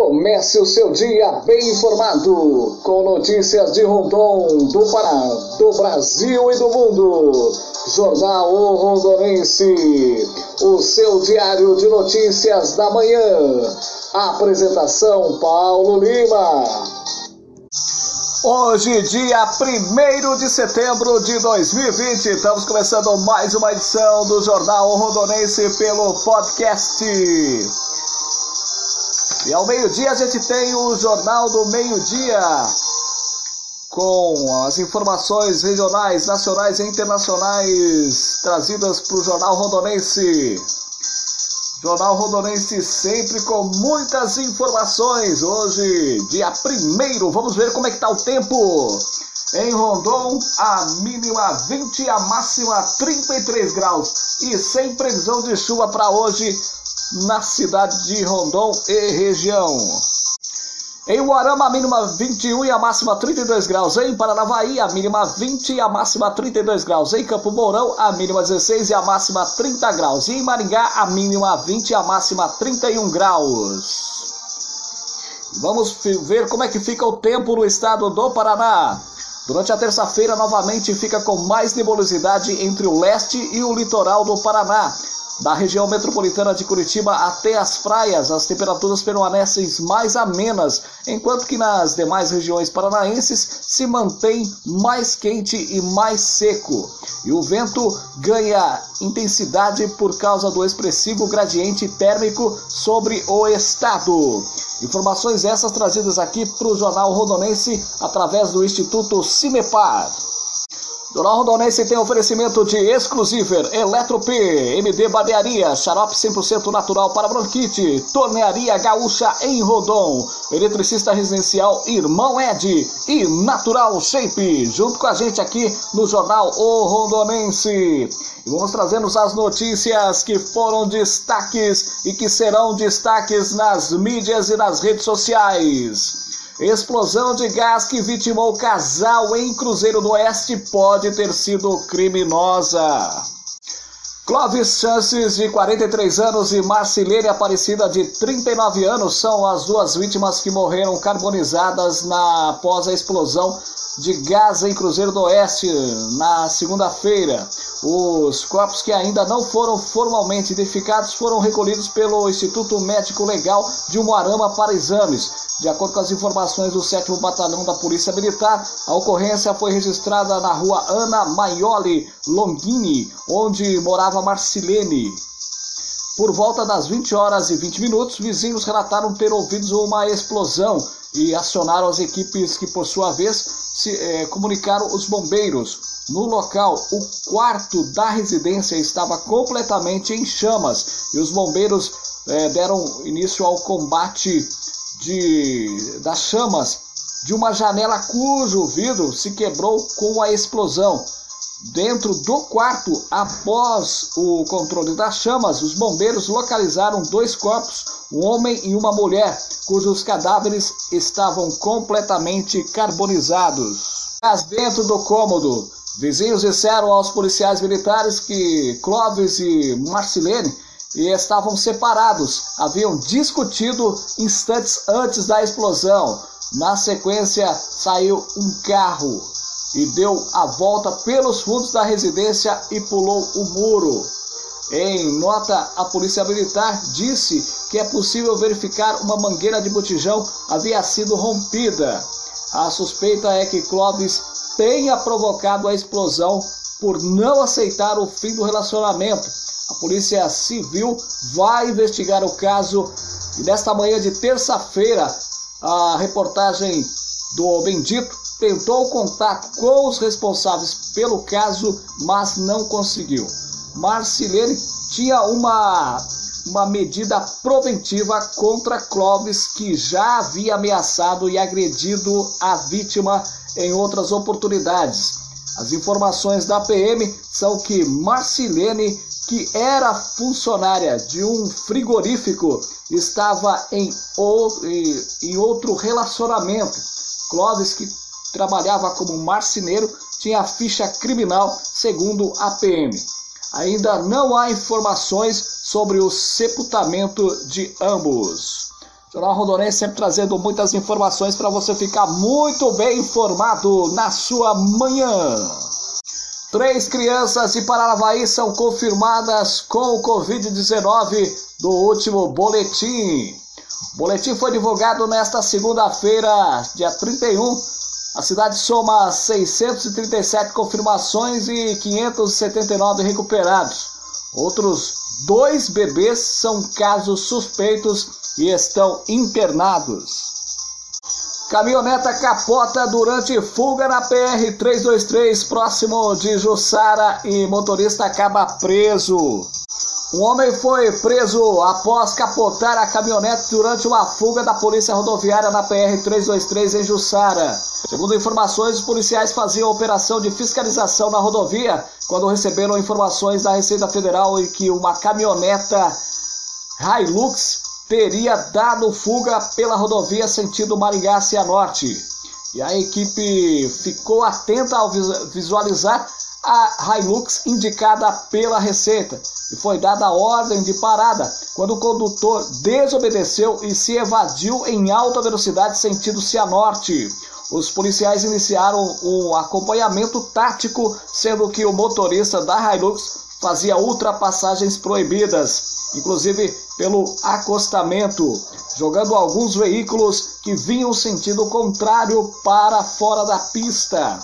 Comece o seu dia bem informado, com notícias de Rondon, do Pará, do Brasil e do mundo. Jornal o Rondonense, o seu diário de notícias da manhã. Apresentação Paulo Lima. Hoje, dia 1 de setembro de 2020, estamos começando mais uma edição do Jornal Rondonense pelo podcast. E ao meio-dia a gente tem o Jornal do Meio-Dia, com as informações regionais, nacionais e internacionais trazidas para o Jornal Rondonense. Jornal Rondonense sempre com muitas informações. Hoje, dia 1 vamos ver como é que está o tempo. Em Rondon, a mínima 20, a máxima 33 graus. E sem previsão de chuva para hoje, na cidade de Rondon e região. Em Uarama, a mínima 21 e a máxima 32 graus. Em Paranavaí, a mínima 20 e a máxima 32 graus. Em Campo Mourão, a mínima 16 e a máxima 30 graus. E em Maringá, a mínima 20 e a máxima 31 graus. Vamos ver como é que fica o tempo no estado do Paraná. Durante a terça-feira, novamente fica com mais nebulosidade entre o leste e o litoral do Paraná. Da região metropolitana de Curitiba até as praias, as temperaturas permanecem mais amenas, enquanto que nas demais regiões paranaenses se mantém mais quente e mais seco. E o vento ganha intensidade por causa do expressivo gradiente térmico sobre o estado. Informações essas trazidas aqui para o Jornal Rondonense através do Instituto Cimepar. Jornal Rondonense tem oferecimento de Exclusiver, Eletrop, MD Barbearia, xarope 100% natural para bronquite, Tornearia Gaúcha em Rodon, Eletricista Residencial Irmão Ed e Natural Shape, junto com a gente aqui no Jornal O Rondonense. E vamos trazendo as notícias que foram destaques e que serão destaques nas mídias e nas redes sociais. Explosão de gás que vitimou casal em Cruzeiro do Oeste pode ter sido criminosa. Clóvis Chances, de 43 anos, e Marcilene Aparecida, de 39 anos, são as duas vítimas que morreram carbonizadas na, após a explosão de gás em Cruzeiro do Oeste na segunda-feira. Os corpos que ainda não foram formalmente identificados foram recolhidos pelo Instituto Médico Legal de Umuarama para exames. De acordo com as informações do 7 Batalhão da Polícia Militar, a ocorrência foi registrada na rua Ana Maioli Longini, onde morava Marcilene. Por volta das 20 horas e 20 minutos, vizinhos relataram ter ouvido uma explosão e acionaram as equipes que, por sua vez, se, eh, comunicaram os bombeiros. No local, o quarto da residência estava completamente em chamas e os bombeiros eh, deram início ao combate de, das chamas de uma janela cujo vidro se quebrou com a explosão. Dentro do quarto, após o controle das chamas, os bombeiros localizaram dois corpos, um homem e uma mulher, cujos cadáveres estavam completamente carbonizados. Mas dentro do cômodo, vizinhos disseram aos policiais militares que Clóvis e Marcilene estavam separados. Haviam discutido instantes antes da explosão. Na sequência, saiu um carro e deu a volta pelos fundos da residência e pulou o muro. Em nota, a Polícia Militar disse que é possível verificar uma mangueira de botijão havia sido rompida. A suspeita é que Clóvis tenha provocado a explosão por não aceitar o fim do relacionamento a Polícia Civil vai investigar o caso e nesta manhã de terça-feira, a reportagem do Bendito tentou contato com os responsáveis pelo caso, mas não conseguiu. Marcilene tinha uma, uma medida preventiva contra Clóvis, que já havia ameaçado e agredido a vítima em outras oportunidades. As informações da PM são que Marcilene que era funcionária de um frigorífico, estava em, em outro relacionamento. Clóvis, que trabalhava como marceneiro, tinha ficha criminal, segundo a PM. Ainda não há informações sobre o sepultamento de ambos. Jornal Rondonense sempre trazendo muitas informações para você ficar muito bem informado na sua manhã. Três crianças de Paranavaí são confirmadas com o Covid-19 do último boletim. O boletim foi divulgado nesta segunda-feira, dia 31. A cidade soma 637 confirmações e 579 recuperados. Outros dois bebês são casos suspeitos e estão internados. Caminhoneta capota durante fuga na PR-323, próximo de Jussara, e motorista acaba preso. Um homem foi preso após capotar a caminhonete durante uma fuga da polícia rodoviária na PR-323 em Jussara. Segundo informações, os policiais faziam operação de fiscalização na rodovia quando receberam informações da Receita Federal de que uma caminhoneta Hilux teria dado fuga pela rodovia sentido Maringá Cianorte. E a equipe ficou atenta ao visualizar a Hilux indicada pela Receita e foi dada a ordem de parada quando o condutor desobedeceu e se evadiu em alta velocidade sentido Cianorte. Os policiais iniciaram um acompanhamento tático, sendo que o motorista da Hilux fazia ultrapassagens proibidas inclusive pelo acostamento, jogando alguns veículos que vinham sentido contrário para fora da pista.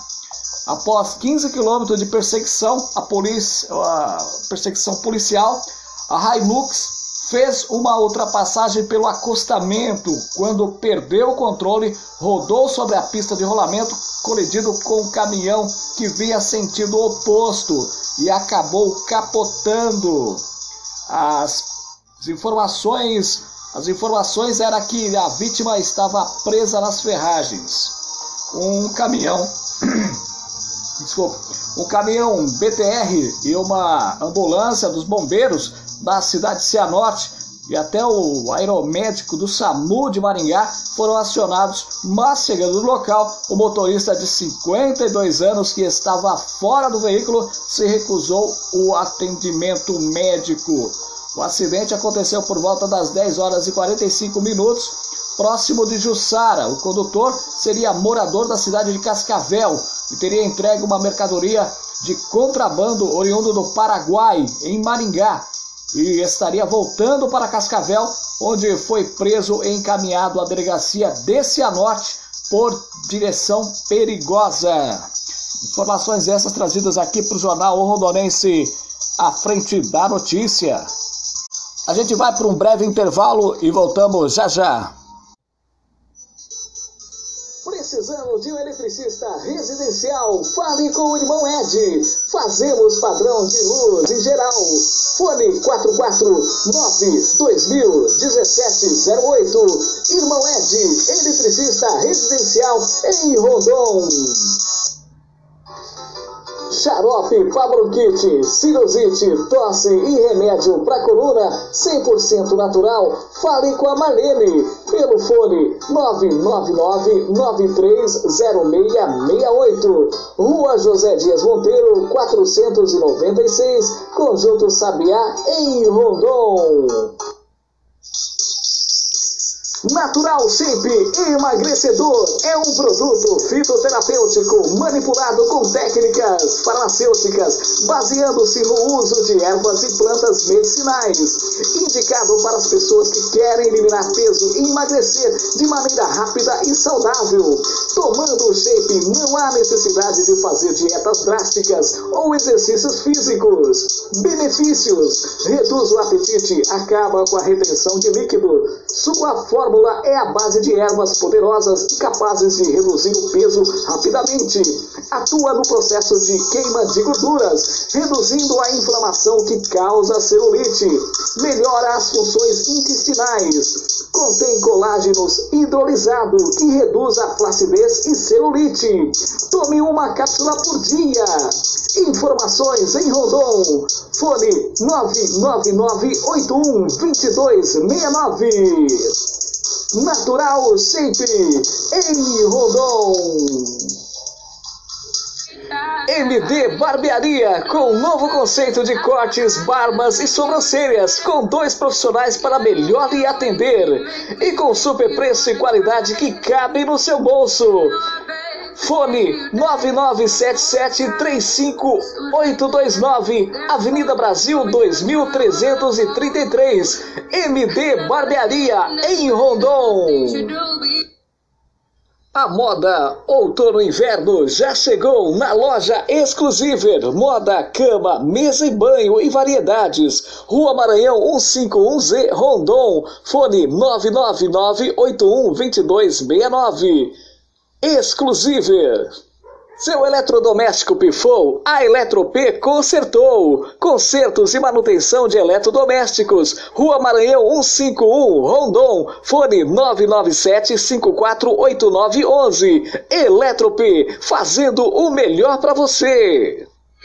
Após 15 quilômetros de perseguição, a, polícia, a perseguição policial, a Hilux fez uma ultrapassagem pelo acostamento. Quando perdeu o controle, rodou sobre a pista de rolamento, colidindo com o caminhão que vinha sentido oposto e acabou capotando. As informações, as informações era que a vítima estava presa nas ferragens. Um caminhão, desculpa, um caminhão BTR e uma ambulância dos bombeiros da cidade de Cianorte e até o aeromédico do SAMU de Maringá foram acionados, mas chegando no local, o motorista de 52 anos que estava fora do veículo se recusou o atendimento médico. O acidente aconteceu por volta das 10 horas e 45 minutos, próximo de Jussara. O condutor seria morador da cidade de Cascavel e teria entregue uma mercadoria de contrabando oriundo do Paraguai, em Maringá, e estaria voltando para Cascavel, onde foi preso e encaminhado à delegacia de Cianorte por direção perigosa. Informações essas trazidas aqui para o jornal Rondonense à frente da notícia. A gente vai para um breve intervalo e voltamos já já. Precisando de um eletricista residencial? Fale com o irmão Ed. Fazemos padrão de luz em geral. Fone 449-2017-08. Irmão Ed, eletricista residencial em Rondon. Xarope bronquite, sinusite, tosse e remédio para coluna 100% natural. Fale com a Marlene pelo fone 999-930668. Rua José Dias Monteiro, 496, Conjunto Sabiá, em Rondon. Natural Shape Emagrecedor é um produto fitoterapêutico manipulado com técnicas farmacêuticas, baseando-se no uso de ervas e plantas medicinais. Indicado para as pessoas que querem eliminar peso e emagrecer de maneira rápida e saudável. Tomando o Shape, não há necessidade de fazer dietas drásticas ou exercícios físicos. Benefícios: reduz o apetite, acaba com a retenção de líquido. Sua fórmula é a base de ervas poderosas capazes de reduzir o peso rapidamente. Atua no processo de queima de gorduras, reduzindo a inflamação que causa celulite. Melhora as funções intestinais. Contém colágenos hidrolisado que reduz a flacidez e celulite. Tome uma cápsula por dia. Informações em Rondon. Fone 999812269. Natural sempre em Rondon. MD Barbearia, com novo conceito de cortes, barbas e sobrancelhas, com dois profissionais para melhor lhe atender. E com super preço e qualidade que cabe no seu bolso. Fone 997735829, Avenida Brasil 2333, MD Barbearia, em Rondon. A moda outono inverno já chegou na loja Exclusiver. Moda, cama, mesa e banho e variedades. Rua Maranhão 151Z, Rondon. Fone 999812269. Exclusiver. Seu eletrodoméstico pifou? A Eletrop consertou. Consertos e manutenção de eletrodomésticos. Rua Maranhão 151, Rondon. Fone 997-548911. Eletrop, fazendo o melhor para você.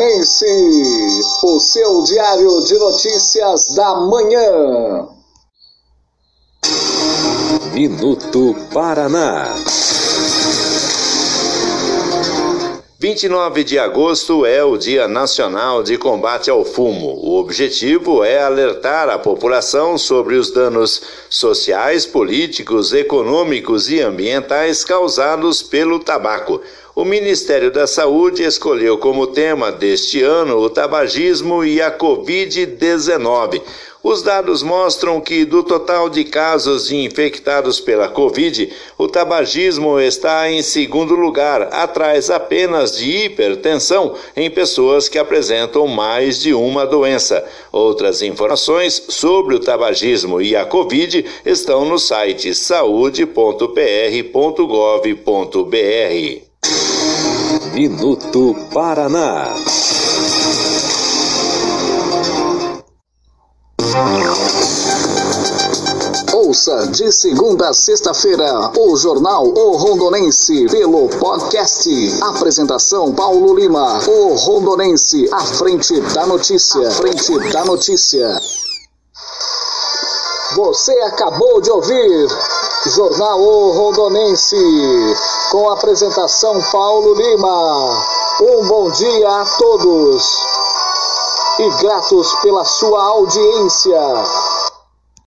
O Rondonense, o seu diário de notícias da manhã. Minuto Paraná. 29 de agosto é o Dia Nacional de Combate ao Fumo. O objetivo é alertar a população sobre os danos sociais, políticos, econômicos e ambientais causados pelo tabaco o Ministério da Saúde escolheu como tema deste ano o tabagismo e a Covid-19. Os dados mostram que, do total de casos infectados pela Covid, o tabagismo está em segundo lugar, atrás apenas de hipertensão em pessoas que apresentam mais de uma doença. Outras informações sobre o tabagismo e a Covid estão no site saúde.pr.gov.br. Minuto Paraná. Ouça de segunda a sexta-feira o Jornal O Rondonense pelo podcast. Apresentação Paulo Lima. O Rondonense à frente da notícia. À frente da notícia. Você acabou de ouvir Jornal O Rondonense com apresentação Paulo Lima. Um bom dia a todos e gratos pela sua audiência.